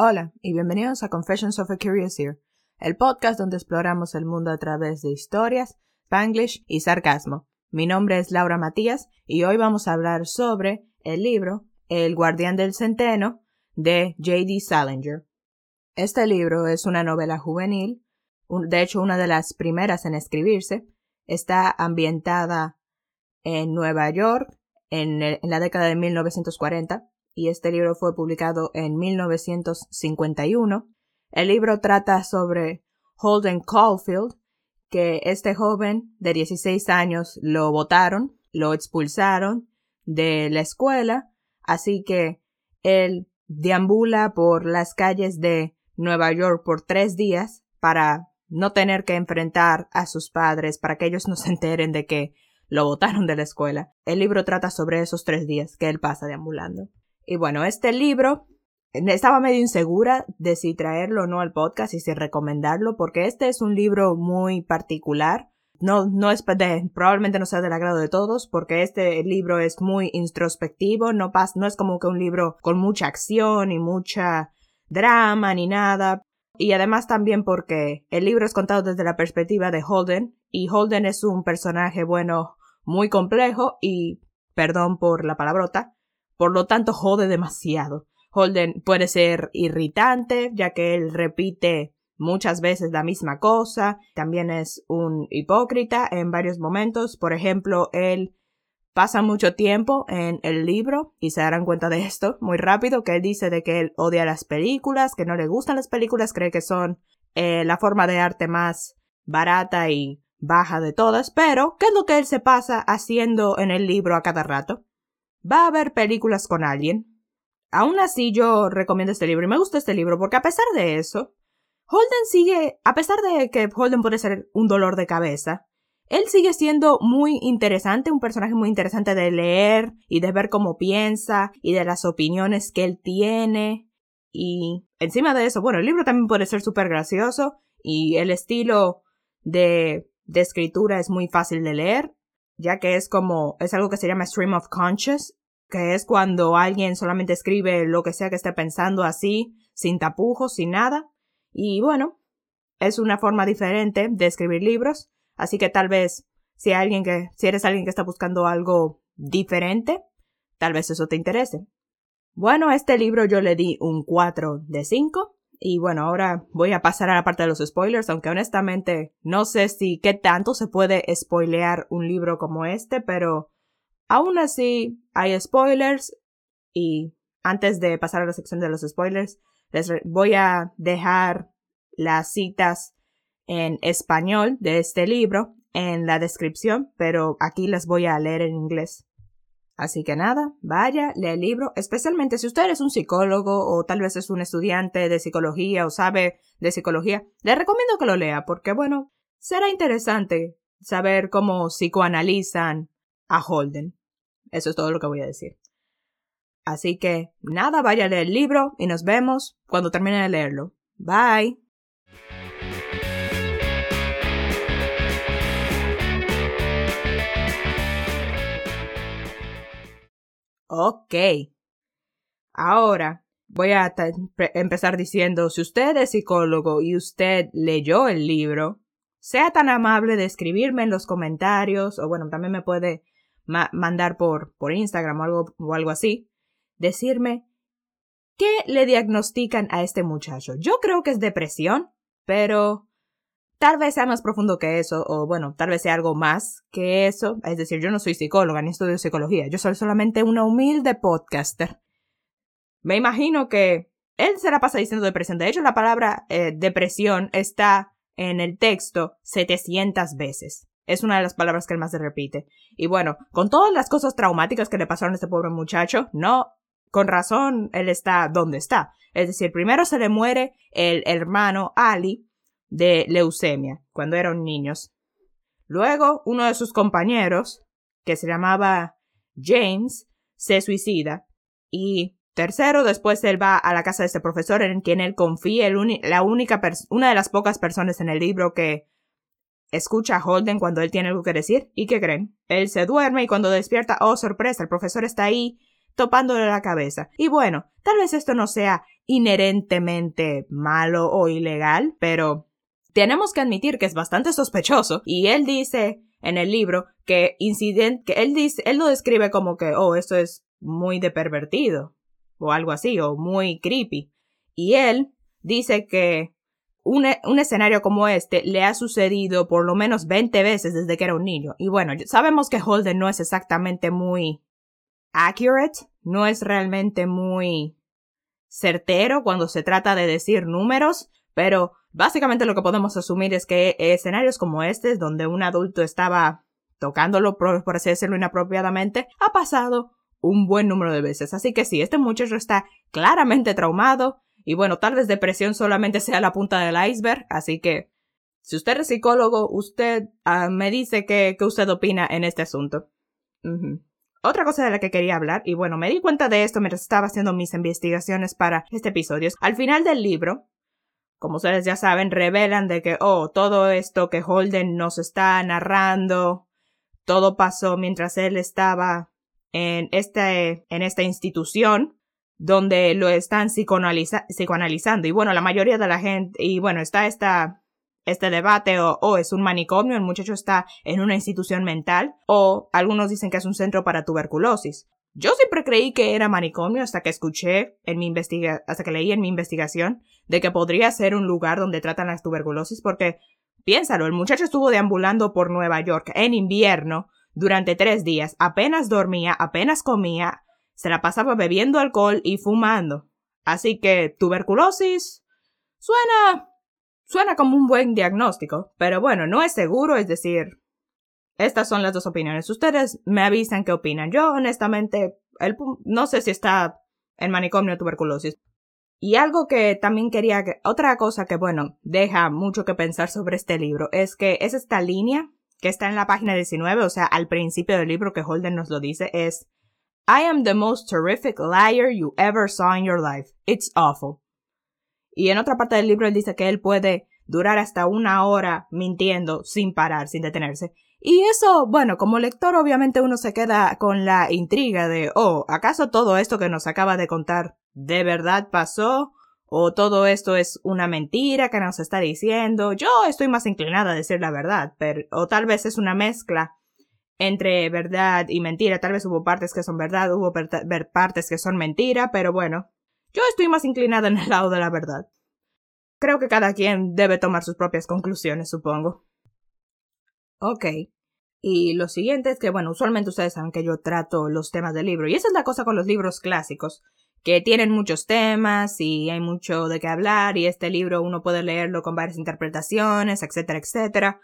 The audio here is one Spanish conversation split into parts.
Hola y bienvenidos a Confessions of a Curious Ear, el podcast donde exploramos el mundo a través de historias, spanglish y sarcasmo. Mi nombre es Laura Matías y hoy vamos a hablar sobre el libro El guardián del centeno de J.D. Salinger. Este libro es una novela juvenil, de hecho una de las primeras en escribirse. Está ambientada en Nueva York en, en la década de 1940 y este libro fue publicado en 1951. El libro trata sobre Holden Caulfield, que este joven de 16 años lo votaron, lo expulsaron de la escuela, así que él deambula por las calles de Nueva York por tres días para no tener que enfrentar a sus padres, para que ellos no se enteren de que lo votaron de la escuela. El libro trata sobre esos tres días que él pasa deambulando. Y bueno, este libro estaba medio insegura de si traerlo o no al podcast y si recomendarlo, porque este es un libro muy particular. No, no es probablemente no sea del agrado de todos, porque este libro es muy introspectivo, no, no es como que un libro con mucha acción y mucha drama ni nada. Y además también porque el libro es contado desde la perspectiva de Holden, y Holden es un personaje, bueno, muy complejo y, perdón por la palabrota, por lo tanto jode demasiado. Holden puede ser irritante, ya que él repite muchas veces la misma cosa, también es un hipócrita en varios momentos, por ejemplo, él pasa mucho tiempo en el libro y se darán cuenta de esto muy rápido, que él dice de que él odia las películas, que no le gustan las películas, cree que son eh, la forma de arte más barata y baja de todas, pero ¿qué es lo que él se pasa haciendo en el libro a cada rato? Va a ver películas con alguien. Aún así yo recomiendo este libro y me gusta este libro porque a pesar de eso, Holden sigue, a pesar de que Holden puede ser un dolor de cabeza, él sigue siendo muy interesante, un personaje muy interesante de leer y de ver cómo piensa y de las opiniones que él tiene. Y encima de eso, bueno, el libro también puede ser súper gracioso y el estilo de, de escritura es muy fácil de leer ya que es como, es algo que se llama stream of conscious, que es cuando alguien solamente escribe lo que sea que esté pensando así, sin tapujos, sin nada. Y bueno, es una forma diferente de escribir libros, así que tal vez si alguien que, si eres alguien que está buscando algo diferente, tal vez eso te interese. Bueno, este libro yo le di un 4 de 5. Y bueno, ahora voy a pasar a la parte de los spoilers, aunque honestamente no sé si qué tanto se puede spoilear un libro como este, pero aún así hay spoilers y antes de pasar a la sección de los spoilers, les voy a dejar las citas en español de este libro en la descripción, pero aquí las voy a leer en inglés. Así que nada, vaya, lee el libro, especialmente si usted es un psicólogo o tal vez es un estudiante de psicología o sabe de psicología, le recomiendo que lo lea porque, bueno, será interesante saber cómo psicoanalizan a Holden. Eso es todo lo que voy a decir. Así que nada, vaya a leer el libro y nos vemos cuando termine de leerlo. Bye. Ok. Ahora voy a empezar diciendo, si usted es psicólogo y usted leyó el libro, sea tan amable de escribirme en los comentarios, o bueno, también me puede mandar por, por Instagram o algo, o algo así, decirme qué le diagnostican a este muchacho. Yo creo que es depresión, pero Tal vez sea más profundo que eso, o bueno, tal vez sea algo más que eso. Es decir, yo no soy psicóloga ni estudio psicología, yo soy solamente una humilde podcaster. Me imagino que él se la pasa diciendo depresión. De hecho, la palabra eh, depresión está en el texto 700 veces. Es una de las palabras que él más se repite. Y bueno, con todas las cosas traumáticas que le pasaron a este pobre muchacho, no, con razón él está donde está. Es decir, primero se le muere el hermano Ali, de leucemia cuando eran niños. Luego, uno de sus compañeros, que se llamaba James, se suicida. Y tercero, después él va a la casa de este profesor en quien él confía, la única una de las pocas personas en el libro que escucha a Holden cuando él tiene algo que decir. ¿Y qué creen? Él se duerme y cuando despierta, oh sorpresa, el profesor está ahí topándole la cabeza. Y bueno, tal vez esto no sea inherentemente malo o ilegal, pero tenemos que admitir que es bastante sospechoso. Y él dice en el libro que incidente, que él dice, él lo describe como que, oh, esto es muy de pervertido, o algo así, o muy creepy. Y él dice que un, un, escenario como este le ha sucedido por lo menos 20 veces desde que era un niño. Y bueno, sabemos que Holden no es exactamente muy accurate, no es realmente muy certero cuando se trata de decir números, pero básicamente lo que podemos asumir es que escenarios como este, donde un adulto estaba tocándolo, por, por así decirlo, inapropiadamente, ha pasado un buen número de veces. Así que sí, este muchacho está claramente traumado y bueno, tal vez depresión solamente sea la punta del iceberg, así que si usted es psicólogo, usted uh, me dice qué, usted opina en este asunto. Otra cosa de la que quería hablar, y bueno, me di cuenta de esto mientras estaba haciendo mis investigaciones para este episodio, al final del libro, como ustedes ya saben, revelan de que, oh, todo esto que Holden nos está narrando, todo pasó mientras él estaba en, este, en esta institución donde lo están psicoanalizando. Y bueno, la mayoría de la gente, y bueno, está esta, este debate o, o, es un manicomio, el muchacho está en una institución mental, o algunos dicen que es un centro para tuberculosis. Yo siempre creí que era manicomio hasta que escuché en mi investiga hasta que leí en mi investigación de que podría ser un lugar donde tratan la tuberculosis porque piénsalo, el muchacho estuvo deambulando por Nueva York en invierno durante tres días, apenas dormía, apenas comía, se la pasaba bebiendo alcohol y fumando. Así que tuberculosis suena suena como un buen diagnóstico, pero bueno, no es seguro, es decir, estas son las dos opiniones. Ustedes me avisan qué opinan. Yo, honestamente, el, no sé si está en manicomio tuberculosis. Y algo que también quería, otra cosa que, bueno, deja mucho que pensar sobre este libro es que es esta línea que está en la página 19, o sea, al principio del libro que Holden nos lo dice, es I am the most terrific liar you ever saw in your life. It's awful. Y en otra parte del libro él dice que él puede durar hasta una hora mintiendo sin parar, sin detenerse. Y eso, bueno, como lector obviamente uno se queda con la intriga de, oh, ¿acaso todo esto que nos acaba de contar de verdad pasó? ¿O todo esto es una mentira que nos está diciendo? Yo estoy más inclinada a decir la verdad, pero, o tal vez es una mezcla entre verdad y mentira. Tal vez hubo partes que son verdad, hubo partes que son mentira, pero bueno, yo estoy más inclinada en el lado de la verdad. Creo que cada quien debe tomar sus propias conclusiones, supongo. Ok. Y lo siguiente es que, bueno, usualmente ustedes saben que yo trato los temas del libro. Y esa es la cosa con los libros clásicos, que tienen muchos temas y hay mucho de qué hablar y este libro uno puede leerlo con varias interpretaciones, etcétera, etcétera.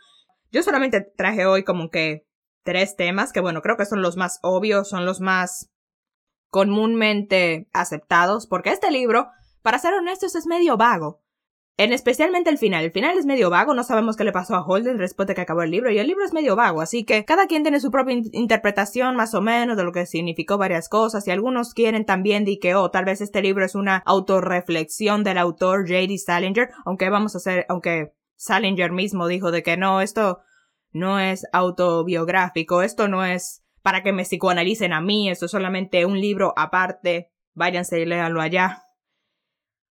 Yo solamente traje hoy como que tres temas que, bueno, creo que son los más obvios, son los más comúnmente aceptados, porque este libro, para ser honestos, es medio vago. En especialmente el final. El final es medio vago, no sabemos qué le pasó a Holden después de que acabó el libro, y el libro es medio vago, así que cada quien tiene su propia interpretación más o menos de lo que significó varias cosas, y algunos quieren también de que, oh, tal vez este libro es una autorreflexión del autor J.D. Salinger, aunque vamos a hacer, aunque Salinger mismo dijo de que no, esto no es autobiográfico, esto no es para que me psicoanalicen a mí, esto es solamente un libro aparte, váyanse y léanlo allá.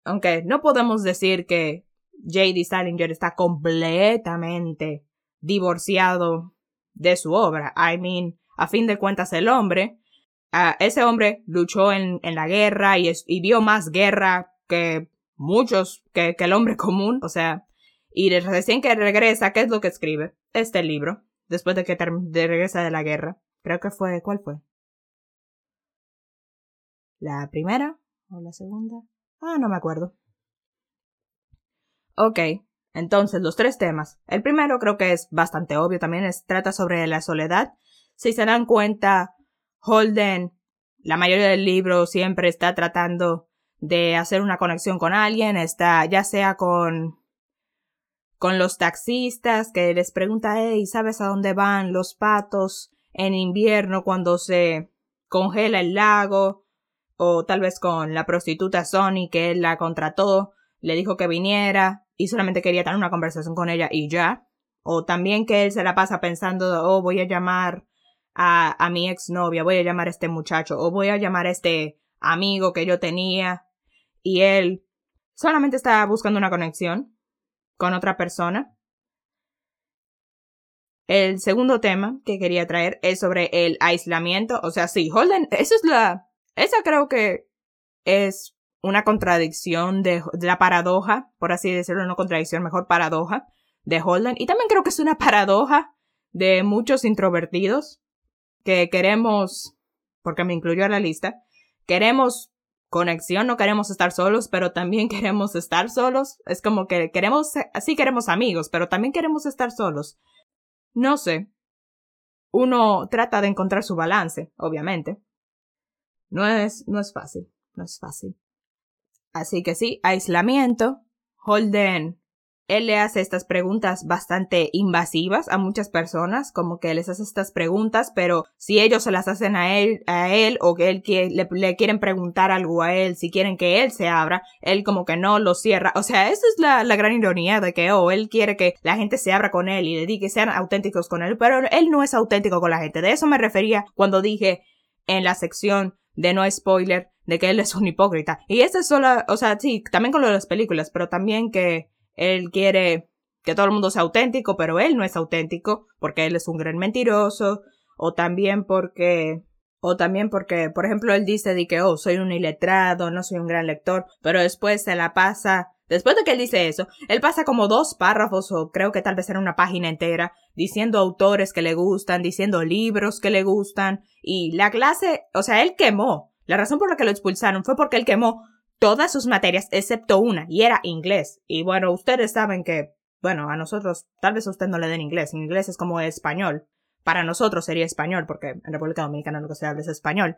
Aunque no podemos decir que J.D. Salinger está completamente divorciado de su obra. I mean, a fin de cuentas, el hombre, ese hombre luchó en, la guerra y, vio más guerra que muchos, que, que el hombre común. O sea, y recién que regresa, ¿qué es lo que escribe? Este libro, después de que de regresa de la guerra. Creo que fue, ¿cuál fue? ¿La primera o la segunda? Ah, no me acuerdo. Ok, entonces los tres temas. El primero creo que es bastante obvio también, es, trata sobre la soledad. Si se dan cuenta, Holden, la mayoría del libro siempre está tratando de hacer una conexión con alguien, está ya sea con con los taxistas que les pregunta, hey, ¿sabes a dónde van los patos en invierno cuando se congela el lago? O tal vez con la prostituta Sony que él la contrató, le dijo que viniera y solamente quería tener una conversación con ella y ya. O también que él se la pasa pensando, oh, voy a llamar a, a mi exnovia, voy a llamar a este muchacho, o voy a llamar a este amigo que yo tenía. y él solamente está buscando una conexión con otra persona. El segundo tema que quería traer es sobre el aislamiento. O sea, sí, Holden, eso es la... Esa creo que es una contradicción de, la paradoja, por así decirlo, no contradicción, mejor paradoja de Holden. Y también creo que es una paradoja de muchos introvertidos que queremos, porque me incluyó a la lista, queremos conexión, no queremos estar solos, pero también queremos estar solos. Es como que queremos, así queremos amigos, pero también queremos estar solos. No sé. Uno trata de encontrar su balance, obviamente. No es, no es fácil, no es fácil. Así que sí, aislamiento. Holden él le hace estas preguntas bastante invasivas a muchas personas, como que les hace estas preguntas, pero si ellos se las hacen a él, a él o que él le, quieren preguntar algo a él, si quieren que él se abra, él como que no lo cierra. O sea, esa es la, la gran ironía de que, oh, él quiere que la gente se abra con él y le diga que sean auténticos con él, pero él no es auténtico con la gente. De eso me refería cuando dije en la sección de no spoiler de que él es un hipócrita. Y esta es solo, o sea, sí, también con lo de las películas, pero también que él quiere que todo el mundo sea auténtico, pero él no es auténtico porque él es un gran mentiroso, o también porque o también porque, por ejemplo, él dice de que, oh, soy un iletrado, no soy un gran lector, pero después se la pasa, después de que él dice eso, él pasa como dos párrafos o creo que tal vez era una página entera, diciendo autores que le gustan, diciendo libros que le gustan, y la clase, o sea, él quemó. La razón por la que lo expulsaron fue porque él quemó todas sus materias excepto una, y era inglés. Y bueno, ustedes saben que, bueno, a nosotros, tal vez a usted no le den inglés, inglés es como español. Para nosotros sería español, porque en República Dominicana lo que se habla es español.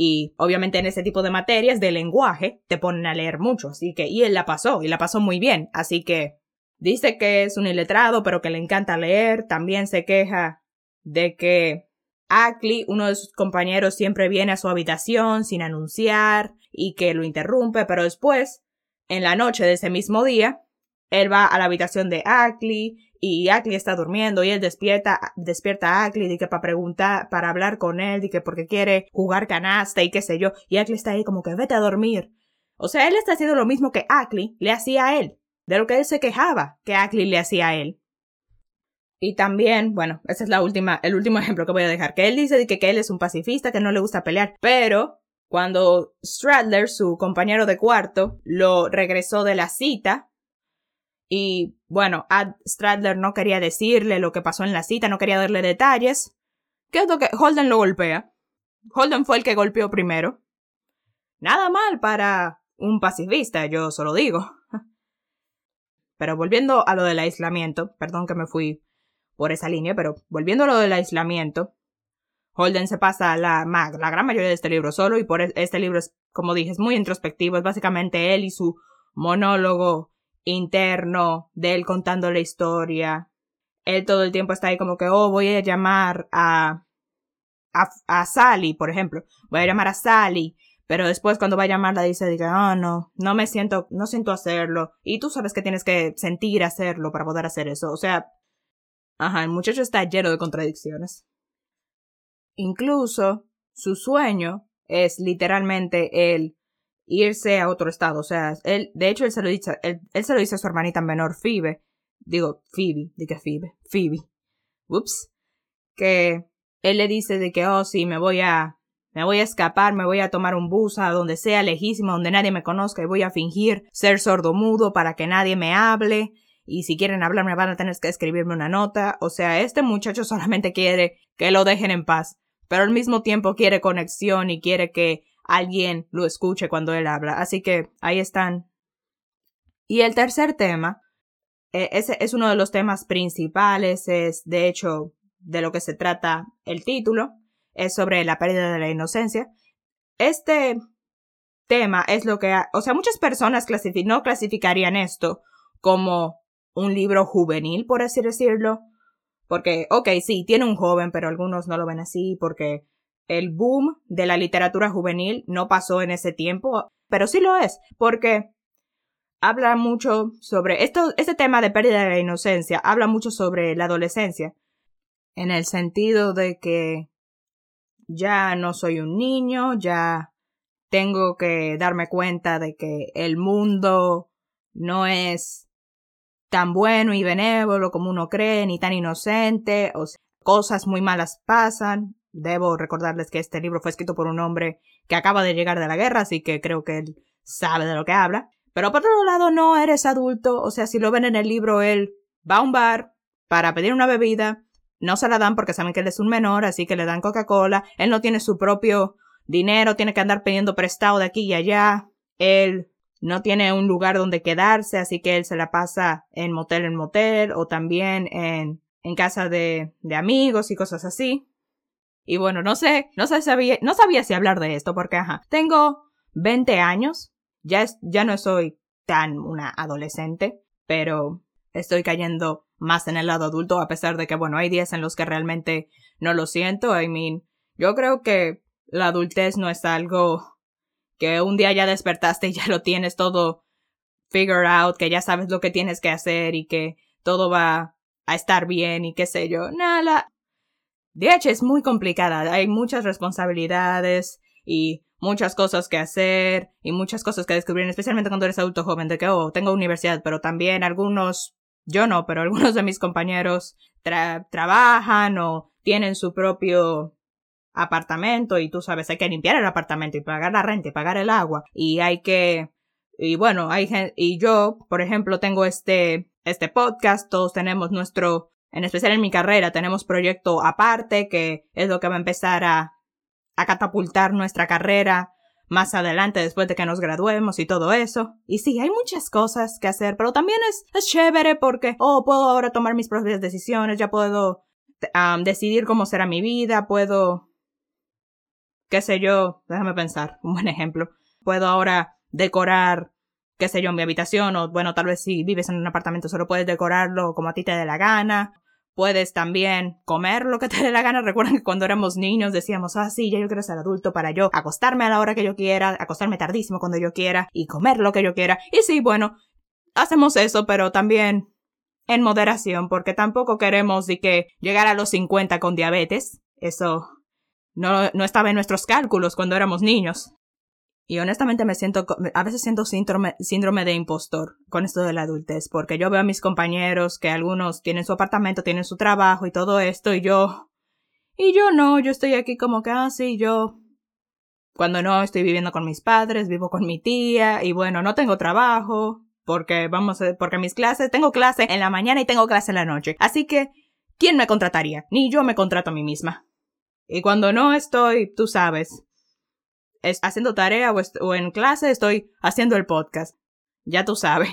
Y obviamente en ese tipo de materias de lenguaje te ponen a leer mucho, así que, y él la pasó, y la pasó muy bien, así que dice que es un iletrado, pero que le encanta leer, también se queja de que Ackley, uno de sus compañeros, siempre viene a su habitación sin anunciar, y que lo interrumpe, pero después, en la noche de ese mismo día, él va a la habitación de Ackley y Ackley está durmiendo y él despierta, despierta a Ackley y que para preguntar, para hablar con él y que porque quiere jugar canasta y qué sé yo, y Ackley está ahí como que vete a dormir. O sea, él está haciendo lo mismo que Ackley le hacía a él, de lo que él se quejaba que Ackley le hacía a él. Y también, bueno, ese es la última, el último ejemplo que voy a dejar, que él dice que, que él es un pacifista, que no le gusta pelear, pero cuando Stradler, su compañero de cuarto, lo regresó de la cita, y bueno, Ad Stradler no quería decirle lo que pasó en la cita, no quería darle detalles. ¿Qué es lo que Holden lo golpea? Holden fue el que golpeó primero. Nada mal para un pacifista, yo solo digo. Pero volviendo a lo del aislamiento, perdón que me fui por esa línea, pero volviendo a lo del aislamiento, Holden se pasa la, la gran mayoría de este libro solo y por e, este libro es, como dije, es muy introspectivo, es básicamente él y su monólogo interno de él contando la historia. Él todo el tiempo está ahí como que, oh, voy a llamar a, a, a Sally, por ejemplo. Voy a llamar a Sally. Pero después cuando va a llamarla dice, diga, oh, no, no me siento, no siento hacerlo. Y tú sabes que tienes que sentir hacerlo para poder hacer eso. O sea, ajá, el muchacho está lleno de contradicciones. Incluso su sueño es literalmente el irse a otro estado. O sea, él, de hecho, él se lo dice, él, se lo dice a su hermanita menor, Phoebe. Digo, Phoebe, de que Phoebe, Phoebe. Ups. Que él le dice de que, oh, sí, me voy a, me voy a escapar, me voy a tomar un bus a donde sea lejísimo, donde nadie me conozca y voy a fingir ser sordomudo para que nadie me hable. Y si quieren hablarme van a tener que escribirme una nota. O sea, este muchacho solamente quiere que lo dejen en paz pero al mismo tiempo quiere conexión y quiere que alguien lo escuche cuando él habla. Así que ahí están. Y el tercer tema, eh, ese es uno de los temas principales, es de hecho de lo que se trata el título, es sobre la pérdida de la inocencia. Este tema es lo que, o sea, muchas personas no clasificarían esto como un libro juvenil, por así decirlo, porque, ok, sí, tiene un joven, pero algunos no lo ven así porque el boom de la literatura juvenil no pasó en ese tiempo, pero sí lo es, porque habla mucho sobre esto, este tema de pérdida de la inocencia, habla mucho sobre la adolescencia, en el sentido de que ya no soy un niño, ya tengo que darme cuenta de que el mundo no es tan bueno y benévolo como uno cree, ni tan inocente, o cosas muy malas pasan. Debo recordarles que este libro fue escrito por un hombre que acaba de llegar de la guerra, así que creo que él sabe de lo que habla. Pero por otro lado, no eres adulto, o sea, si lo ven en el libro, él va a un bar para pedir una bebida, no se la dan porque saben que él es un menor, así que le dan Coca-Cola, él no tiene su propio dinero, tiene que andar pidiendo prestado de aquí y allá, él no tiene un lugar donde quedarse, así que él se la pasa en motel en motel o también en, en casa de, de amigos y cosas así. Y bueno, no sé, no sé, sabía, no sabía si hablar de esto porque, ajá, tengo 20 años, ya, es, ya no soy tan una adolescente, pero estoy cayendo más en el lado adulto a pesar de que, bueno, hay días en los que realmente no lo siento. I mean, yo creo que la adultez no es algo que un día ya despertaste y ya lo tienes todo figure out, que ya sabes lo que tienes que hacer y que todo va a estar bien y qué sé yo. Nada. Hecho, es muy complicada. Hay muchas responsabilidades y muchas cosas que hacer y muchas cosas que descubrir, especialmente cuando eres adulto joven, de que, oh, tengo universidad, pero también algunos, yo no, pero algunos de mis compañeros trabajan o tienen su propio apartamento y tú sabes, hay que limpiar el apartamento y pagar la renta y pagar el agua y hay que, y bueno, hay gente, y yo, por ejemplo, tengo este, este podcast, todos tenemos nuestro, en especial en mi carrera, tenemos proyecto aparte que es lo que va a empezar a, a catapultar nuestra carrera más adelante después de que nos graduemos y todo eso. Y sí, hay muchas cosas que hacer, pero también es, es chévere porque, oh, puedo ahora tomar mis propias decisiones, ya puedo decidir cómo será mi vida, puedo qué sé yo, déjame pensar, un buen ejemplo. Puedo ahora decorar, qué sé yo, mi habitación, o bueno, tal vez si vives en un apartamento solo puedes decorarlo como a ti te dé la gana. Puedes también comer lo que te dé la gana. Recuerden que cuando éramos niños decíamos, ah, sí, ya yo quiero ser adulto para yo acostarme a la hora que yo quiera, acostarme tardísimo cuando yo quiera y comer lo que yo quiera. Y sí, bueno, hacemos eso, pero también en moderación, porque tampoco queremos que llegar a los 50 con diabetes. Eso no, no estaba en nuestros cálculos cuando éramos niños. Y honestamente me siento, a veces siento síndrome, síndrome de impostor con esto de la adultez, porque yo veo a mis compañeros que algunos tienen su apartamento, tienen su trabajo y todo esto, y yo, y yo no, yo estoy aquí como que, ah, sí, yo, cuando no estoy viviendo con mis padres, vivo con mi tía, y bueno, no tengo trabajo, porque vamos, porque mis clases, tengo clase en la mañana y tengo clase en la noche. Así que, ¿quién me contrataría? Ni yo me contrato a mí misma. Y cuando no estoy, tú sabes, es haciendo tarea o, en clase, estoy haciendo el podcast. Ya tú sabes.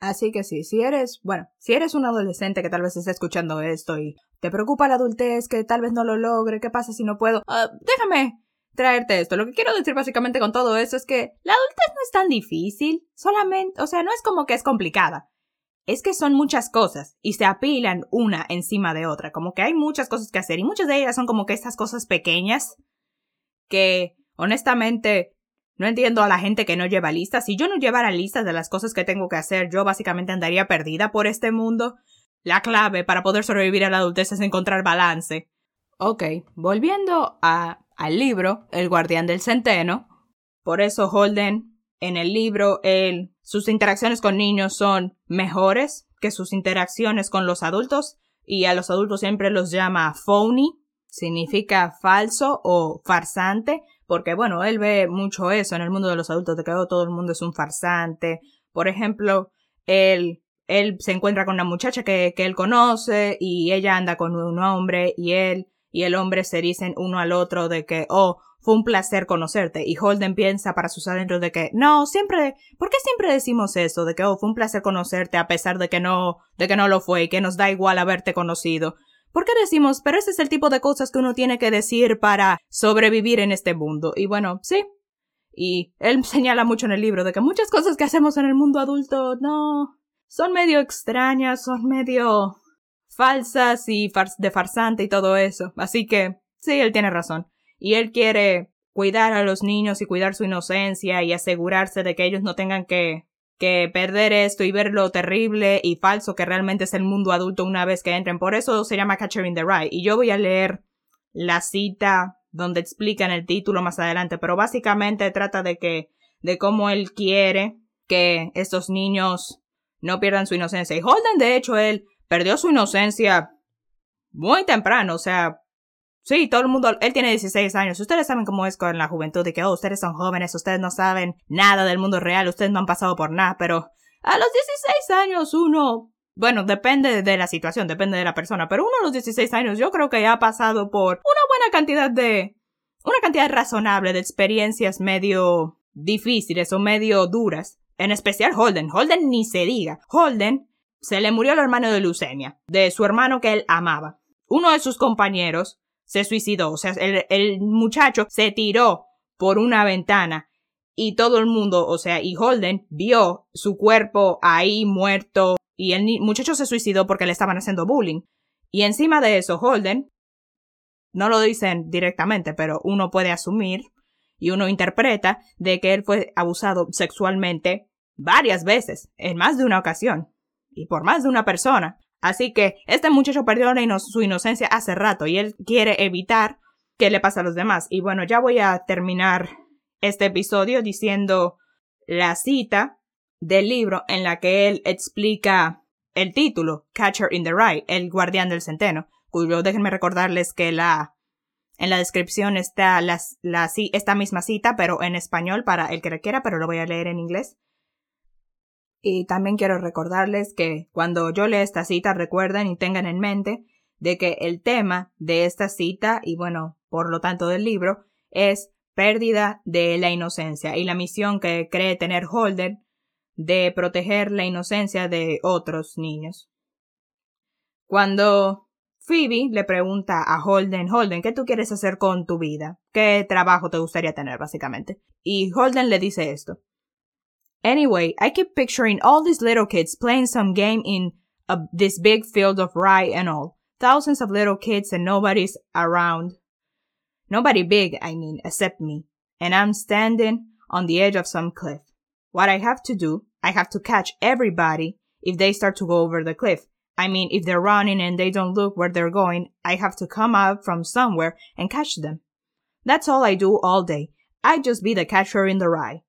Así que sí, si eres, bueno, si eres un adolescente que tal vez esté escuchando esto y te preocupa la adultez, que tal vez no lo logre, ¿qué pasa si no puedo? Ah, déjame traerte esto. Lo que quiero decir básicamente con todo eso es que la adultez no es tan difícil, solamente, o sea, no es como que es complicada es que son muchas cosas y se apilan una encima de otra, como que hay muchas cosas que hacer y muchas de ellas son como que estas cosas pequeñas que honestamente no entiendo a la gente que no lleva listas. Si yo no llevara listas de las cosas que tengo que hacer, yo básicamente andaría perdida por este mundo. La clave para poder sobrevivir a la adultez es encontrar balance. Ok, volviendo a, al libro, El guardián del centeno. Por eso Holden, en el libro, él sus interacciones con niños son mejores que sus interacciones con los adultos y a los adultos siempre los llama phony, significa falso o farsante, porque bueno, él ve mucho eso en el mundo de los adultos, de que todo el mundo es un farsante. Por ejemplo, él, él se encuentra con una muchacha que, que él conoce y ella anda con un hombre y él y el hombre se dicen uno al otro de que, oh, fue un placer conocerte. Y Holden piensa para sus adentros de que, no, siempre, ¿por qué siempre decimos eso? De que, oh, fue un placer conocerte a pesar de que no, de que no lo fue y que nos da igual haberte conocido. ¿Por qué decimos, pero ese es el tipo de cosas que uno tiene que decir para sobrevivir en este mundo? Y bueno, sí. Y él señala mucho en el libro de que muchas cosas que hacemos en el mundo adulto no son medio extrañas, son medio falsas y de farsante y todo eso. Así que sí, él tiene razón y él quiere cuidar a los niños y cuidar su inocencia y asegurarse de que ellos no tengan que que perder esto y ver lo terrible y falso que realmente es el mundo adulto una vez que entren. Por eso se llama Catcher in the Rye. Y yo voy a leer la cita donde explican el título más adelante, pero básicamente trata de que, de cómo él quiere que estos niños no pierdan su inocencia. Y Holden, de hecho, él perdió su inocencia muy temprano, o sea, sí, todo el mundo, él tiene 16 años, ustedes saben cómo es con la juventud, de que, oh, ustedes son jóvenes, ustedes no saben nada del mundo real, ustedes no han pasado por nada, pero a los 16 años uno, bueno, depende de la situación, depende de la persona, pero uno a los 16 años yo creo que ha pasado por una buena cantidad de, una cantidad razonable de experiencias medio difíciles o medio duras. En especial Holden. Holden ni se diga. Holden se le murió el hermano de leucemia, de su hermano que él amaba. Uno de sus compañeros se suicidó, o sea, el, el muchacho se tiró por una ventana y todo el mundo, o sea, y Holden vio su cuerpo ahí muerto y el muchacho se suicidó porque le estaban haciendo bullying. Y encima de eso, Holden, no lo dicen directamente, pero uno puede asumir y uno interpreta de que él fue abusado sexualmente varias veces, en más de una ocasión, y por más de una persona. Así que este muchacho perdió su inocencia hace rato y él quiere evitar que le pase a los demás. Y bueno, ya voy a terminar este episodio diciendo la cita del libro en la que él explica el título, Catcher in the Rye, el guardián del centeno, cuyo déjenme recordarles que la en la descripción está la, esta misma cita, pero en español para el que la quiera, pero lo voy a leer en inglés. Y también quiero recordarles que cuando yo lea esta cita, recuerden y tengan en mente de que el tema de esta cita y bueno, por lo tanto del libro, es pérdida de la inocencia y la misión que cree tener Holden de proteger la inocencia de otros niños. Cuando Phoebe le pregunta a Holden, Holden, ¿qué tú quieres hacer con tu vida? ¿Qué trabajo te gustaría tener, básicamente? Y Holden le dice esto. Anyway, I keep picturing all these little kids playing some game in a, this big field of rye and all. Thousands of little kids and nobody's around. Nobody big, I mean, except me. And I'm standing on the edge of some cliff. What I have to do, I have to catch everybody if they start to go over the cliff. I mean, if they're running and they don't look where they're going, I have to come out from somewhere and catch them. That's all I do all day. I just be the catcher in the rye.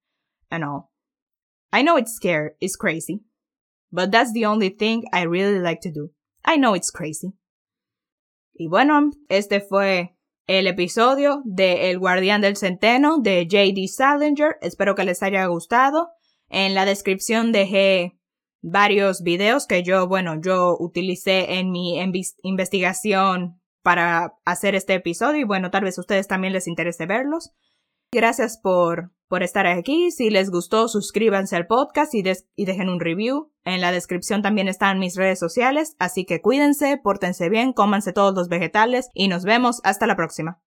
And all. I know it's scary, it's crazy. But that's the only thing I really like to do. I know it's crazy. Y bueno, este fue el episodio de El Guardián del Centeno de J.D. Salinger. Espero que les haya gustado. En la descripción dejé varios videos que yo, bueno, yo utilicé en mi investigación para hacer este episodio y bueno, tal vez a ustedes también les interese verlos. Gracias por, por estar aquí. Si les gustó, suscríbanse al podcast y, y dejen un review. En la descripción también están mis redes sociales, así que cuídense, pórtense bien, cómanse todos los vegetales y nos vemos hasta la próxima.